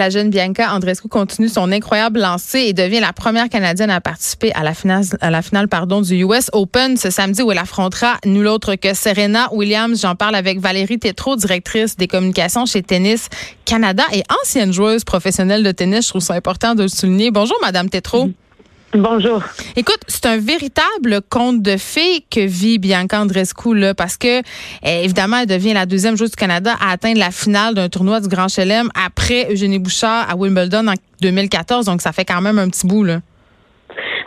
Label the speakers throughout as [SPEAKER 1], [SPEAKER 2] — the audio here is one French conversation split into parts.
[SPEAKER 1] La jeune Bianca Andrescu continue son incroyable lancée et devient la première Canadienne à participer à la finale, à la finale pardon, du US Open ce samedi où elle affrontera nul autre que Serena Williams. J'en parle avec Valérie Tétrault, directrice des communications chez Tennis Canada et ancienne joueuse professionnelle de tennis. Je trouve ça important de le souligner. Bonjour, Madame Tétrault.
[SPEAKER 2] Bonjour.
[SPEAKER 1] Écoute, c'est un véritable conte de fées que vit Bianca Andrescu là, parce que eh, évidemment, elle devient la deuxième joueuse du Canada à atteindre la finale d'un tournoi du Grand Chelem après Eugénie Bouchard à Wimbledon en 2014. Donc, ça fait quand même un petit bout là.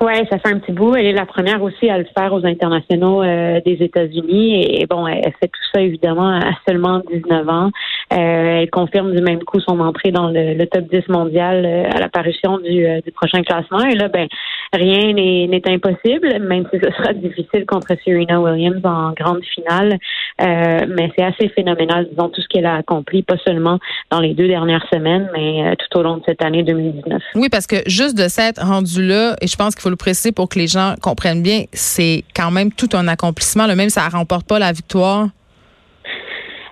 [SPEAKER 2] Oui, ça fait un petit bout. Elle est la première aussi à le faire aux internationaux euh, des États-Unis. Et bon, elle fait tout ça évidemment à seulement 19 ans. Euh, elle confirme du même coup son entrée dans le, top 10 mondial euh, à l'apparition du, du, prochain classement. Et là, ben, rien n'est impossible, même si ce sera difficile contre Serena Williams en grande finale. mais c'est assez phénoménal, disons, tout ce qu'elle a accompli, pas seulement dans les deux dernières semaines, mais tout au long de cette année 2019.
[SPEAKER 1] Oui, parce que juste de s'être rendu là, et je pense qu'il faut préciser pour que les gens comprennent bien, c'est quand même tout un accomplissement, le même ça remporte pas la victoire.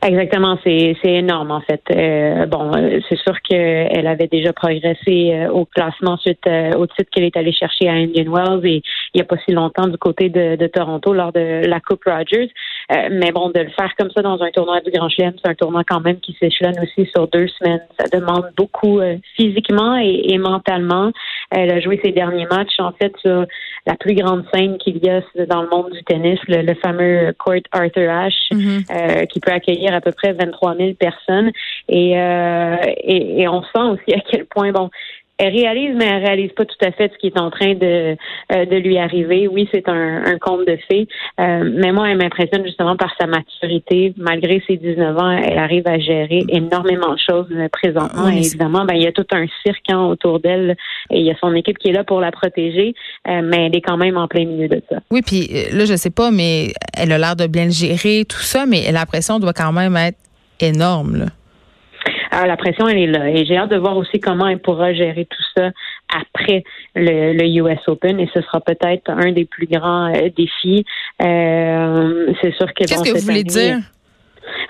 [SPEAKER 2] Exactement, c'est énorme en fait. Euh, bon, euh, c'est sûr qu'elle avait déjà progressé euh, au classement suite au titre qu'elle est allée chercher à Indian Wells et il n'y a pas si longtemps du côté de, Toronto lors de la Coupe Rogers. mais bon, de le faire comme ça dans un tournoi du Grand Chelem, c'est un tournoi quand même qui s'échelonne aussi sur deux semaines. Ça demande beaucoup physiquement et, mentalement. Elle a joué ses derniers matchs en fait sur la plus grande scène qu'il y a dans le monde du tennis, le, fameux Court Arthur Ashe, mm-hmm. qui peut accueillir à peu près 23 000 personnes. Euh, et, et, on sent aussi à quel point, bon, elle réalise, mais elle réalise pas tout à fait ce qui est en train de, euh, de lui arriver. Oui, c'est un, un conte de fées, euh, mais moi, elle m'impressionne justement par sa maturité. Malgré ses 19 ans, elle arrive à gérer énormément de choses présentement. et évidemment, ben, il y a tout un cirque hein, autour d'elle et il y a son équipe qui est là pour la protéger, mais elle est quand même en plein milieu de ça.
[SPEAKER 1] Oui, puis là, je sais pas, mais elle a l'air de bien le gérer, tout ça, mais la pression doit quand même être énorme. Là.
[SPEAKER 2] Alors, la pression, elle est là. Et j'ai hâte de voir aussi comment elle pourra gérer tout ça après le, US Open. Et ce sera peut-être un des plus grands euh, défis. Euh, c'est sûr que...
[SPEAKER 1] Qu'est-ce que vous voulez dire?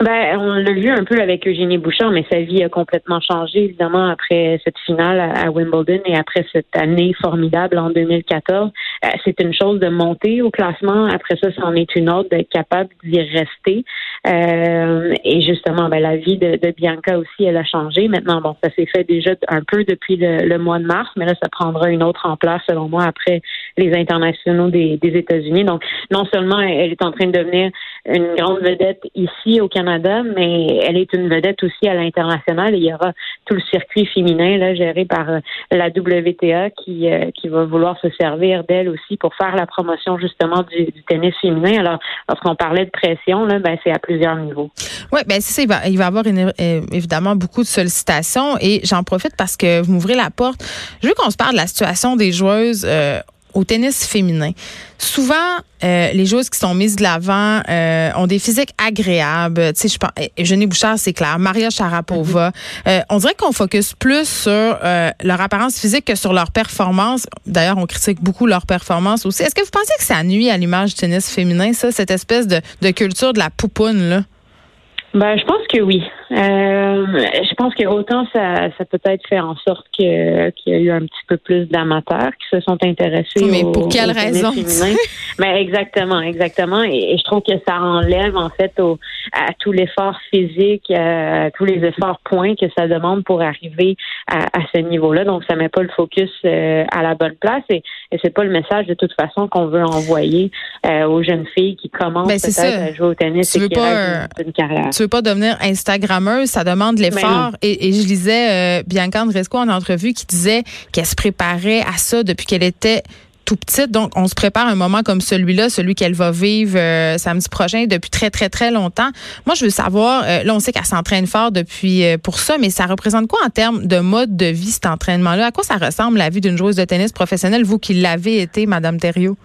[SPEAKER 2] Ben, on l'a vu un peu avec Eugénie Bouchard, mais sa vie a complètement changé, évidemment, après cette finale à, Wimbledon et après cette année formidable en 2014. Euh, c'est une chose de monter au classement. Après ça, c'en est une autre d'être capable d'y rester. Euh, et justement, ben, la vie de, Bianca aussi, elle a changé. Maintenant, bon, ça s'est fait déjà un peu depuis le, mois de mars, mais là, ça prendra une autre ampleur, selon moi, après les internationaux des, des États-Unis. Donc, non seulement elle est en train de devenir une grande vedette ici au Canada, mais elle est une vedette aussi à l'international. Il y aura tout le circuit féminin là, géré par euh, la WTA qui, euh, qui va vouloir se servir d'elle aussi pour faire la promotion justement du, tennis féminin. Alors, lorsqu'on parlait de pression, là, ben, c'est à plusieurs niveaux.
[SPEAKER 1] Oui, ben c'est. Il va, y avoir euh, évidemment beaucoup de sollicitations et j'en profite parce que vous m'ouvrez la porte. Je veux qu'on se parle de la situation des joueuses au tennis féminin. Souvent, euh, les joueuses qui sont mises de l'avant euh, ont des physiques agréables. Tu sais, je pense, Eugénie Bouchard, c'est clair. Maria Sharapova. Mm-hmm. euh, on dirait qu'on focus plus sur euh, leur apparence physique que sur leur performance. D'ailleurs, on critique beaucoup leur performance aussi. Est-ce que vous pensez que ça nuit à l'image du tennis féminin, ça, cette espèce de, de culture de la poupoune, là?
[SPEAKER 2] Ben, je pense que oui. Euh, je pense que autant ça, ça peut-être fait en sorte que qu'il y a eu un petit peu plus d'amateurs qui se sont intéressés.
[SPEAKER 1] Mais pour quelle raison?
[SPEAKER 2] Mais exactement, exactement. Et, je trouve que ça enlève en fait au, à tout l'effort physique, à tous les efforts points que ça demande pour arriver à, à ce niveau-là. Donc ça met pas le focus euh, à la bonne place et, et c'est pas le message de toute façon qu'on veut envoyer euh, aux jeunes filles qui commencent ben, peut-être à jouer au tennis et qui pas, une carrière.
[SPEAKER 1] Tu veux pas devenir Instagrammeuse, ça demande ben l'effort. Et, et, je lisais euh, Bianca Andresco en entrevue qui disait qu'elle se préparait à ça depuis qu'elle était tout petite. Donc, on se prépare un moment comme celui-là, celui qu'elle va vivre euh, samedi prochain depuis très, très, très longtemps. Moi, je veux savoir, euh, là, on sait qu'elle s'entraîne fort depuis euh, pour ça, mais ça représente quoi en termes de mode de vie, cet entraînement-là? À quoi ça ressemble la vie d'une joueuse de tennis professionnelle, vous qui l'avez été, Madame Thériault?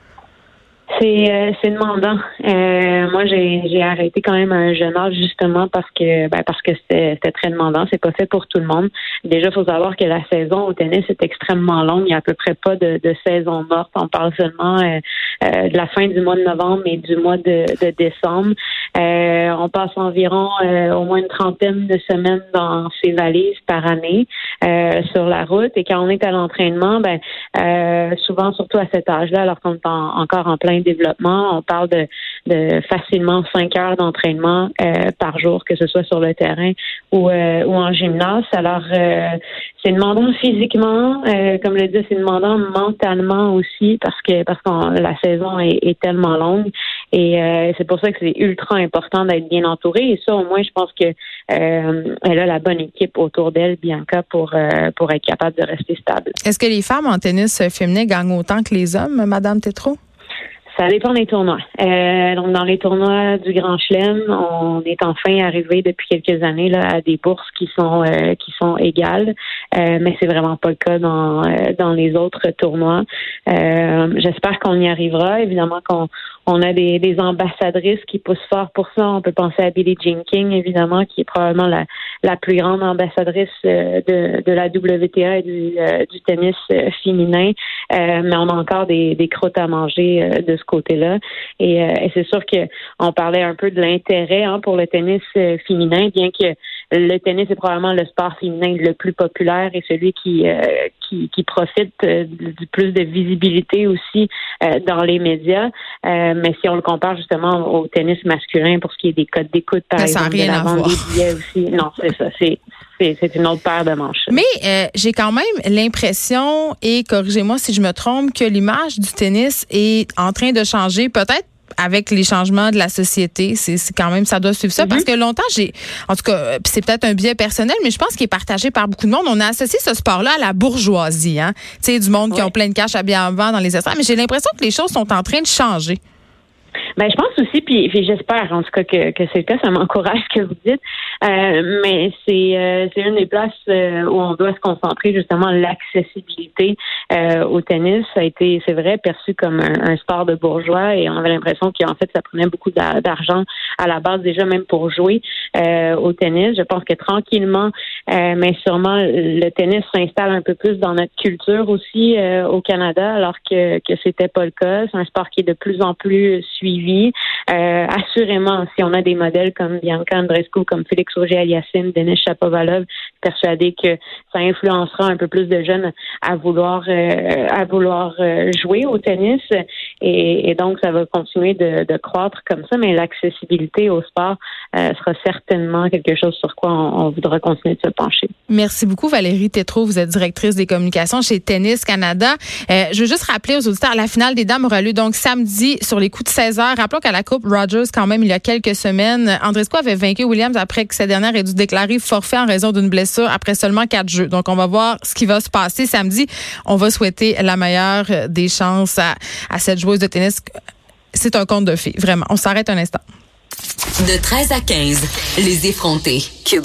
[SPEAKER 2] C'est euh, c'est demandant. Euh, moi, j'ai j'ai arrêté quand même un jeune âge justement parce que ben, parce que c'était très demandant. C'est pas fait pour tout le monde. Déjà, faut savoir que la saison au tennis est extrêmement longue. Il n'y a à peu près pas de, de saison morte. On parle seulement euh, euh, de la fin du mois de novembre et du mois de, de décembre. on passe environ au moins une trentaine de semaines dans ces valises par année. Sur la route. Et quand on est à l'entraînement, ben souvent, surtout à cet âge-là, alors qu'on est encore en plein développement, on parle de, de facilement cinq heures d'entraînement par jour, que ce soit sur le terrain ou, ou en gymnase. Alors, c'est demandant physiquement, comme le dit, c'est demandant mentalement aussi parce que parce que la saison est, est tellement longue. Et euh, c'est pour ça que c'est ultra important d'être bien entouré. Et ça, au moins, je pense que euh, elle a la bonne équipe autour d'elle, Bianca, pour euh, pour être capable de rester stable.
[SPEAKER 1] Est-ce que les femmes en tennis féminin gagnent autant que les hommes, Madame Tétrault?
[SPEAKER 2] Ça dépend des tournois. Euh, donc dans les tournois du Grand Chelem, on est enfin arrivé depuis quelques années là à des bourses qui sont euh, qui sont égales, euh, mais c'est vraiment pas le cas dans euh, dans les autres tournois. J'espère qu'on y arrivera. Évidemment qu'on on a des, des ambassadrices qui poussent fort pour ça. On peut penser à Billie Jean King, évidemment, qui est probablement la, la plus grande ambassadrice de, de la WTA et du, du tennis féminin. mais on a encore des, des croûtes à manger de ce côté-là. Et, euh, et c'est sûr que on parlait un peu de l'intérêt hein, pour le tennis euh, féminin, bien que le tennis est probablement le sport féminin le plus populaire et celui qui euh, qui, qui, profite du plus de visibilité aussi dans les médias. mais si on le compare justement au tennis masculin pour ce qui est des codes d'écoute, par exemple,
[SPEAKER 1] rien
[SPEAKER 2] de la vente des billets aussi, non, c'est ça, c'est c'est une autre paire de manches.
[SPEAKER 1] Mais j'ai quand même l'impression, et corrigez-moi si je me trompe, que l'image du tennis est en train de changer, peut-être avec les changements de la société, c'est quand même ça doit suivre ça parce mhm. que longtemps j'ai en tout cas c'est peut-être un biais personnel mais je pense qu'il est partagé par beaucoup de monde. On a associé ce sport-là à la bourgeoisie hein. Tu sais du monde qui ont plein de cash à bien vendre dans les estrades mais j'ai l'impression que les choses sont en train de changer.
[SPEAKER 2] Ben, je pense aussi, puis, j'espère en tout cas que, que c'est le cas, ça m'encourage ce que vous dites. Euh, mais c'est euh, c'est une des places euh, où on doit se concentrer justement l'accessibilité au tennis. Ça a été, c'est vrai, perçu comme un, sport de bourgeois et on avait l'impression qu'en fait ça prenait beaucoup d'argent à la base déjà même pour jouer au tennis. Je pense que tranquillement, mais sûrement le tennis s'installe un peu plus dans notre culture aussi au Canada, alors que que c'était pas le cas. C'est un sport qui est de plus en plus suivi. assurément, si on a des modèles comme Bianca Andreescu, comme Félix Auger Aliassime, Denis Chapovalov, persuadé que ça influencera un peu plus de jeunes à vouloir euh, à vouloir euh, jouer au tennis et, donc ça va continuer de, croître comme ça, mais l'accessibilité au sport euh, sera certainement quelque chose sur quoi on, voudra continuer de se pencher.
[SPEAKER 1] Merci beaucoup Valérie Tétrault, vous êtes directrice des communications chez Tennis Canada. je veux juste rappeler aux auditeurs, la finale des dames aura lieu donc samedi sur les coups de 16 heures. Rappelons qu'à la Coupe Rogers, quand même, il y a quelques semaines, Andrescu avait vaincu Williams après que cette dernière ait dû déclarer forfait en raison d'une blessure après seulement quatre jeux. Donc, on va voir ce qui va se passer samedi. On va souhaiter la meilleure des chances à, cette de tennis. C'est un conte de fées, vraiment. On s'arrête un instant.
[SPEAKER 3] De 13 à 15, les effrontés. Cube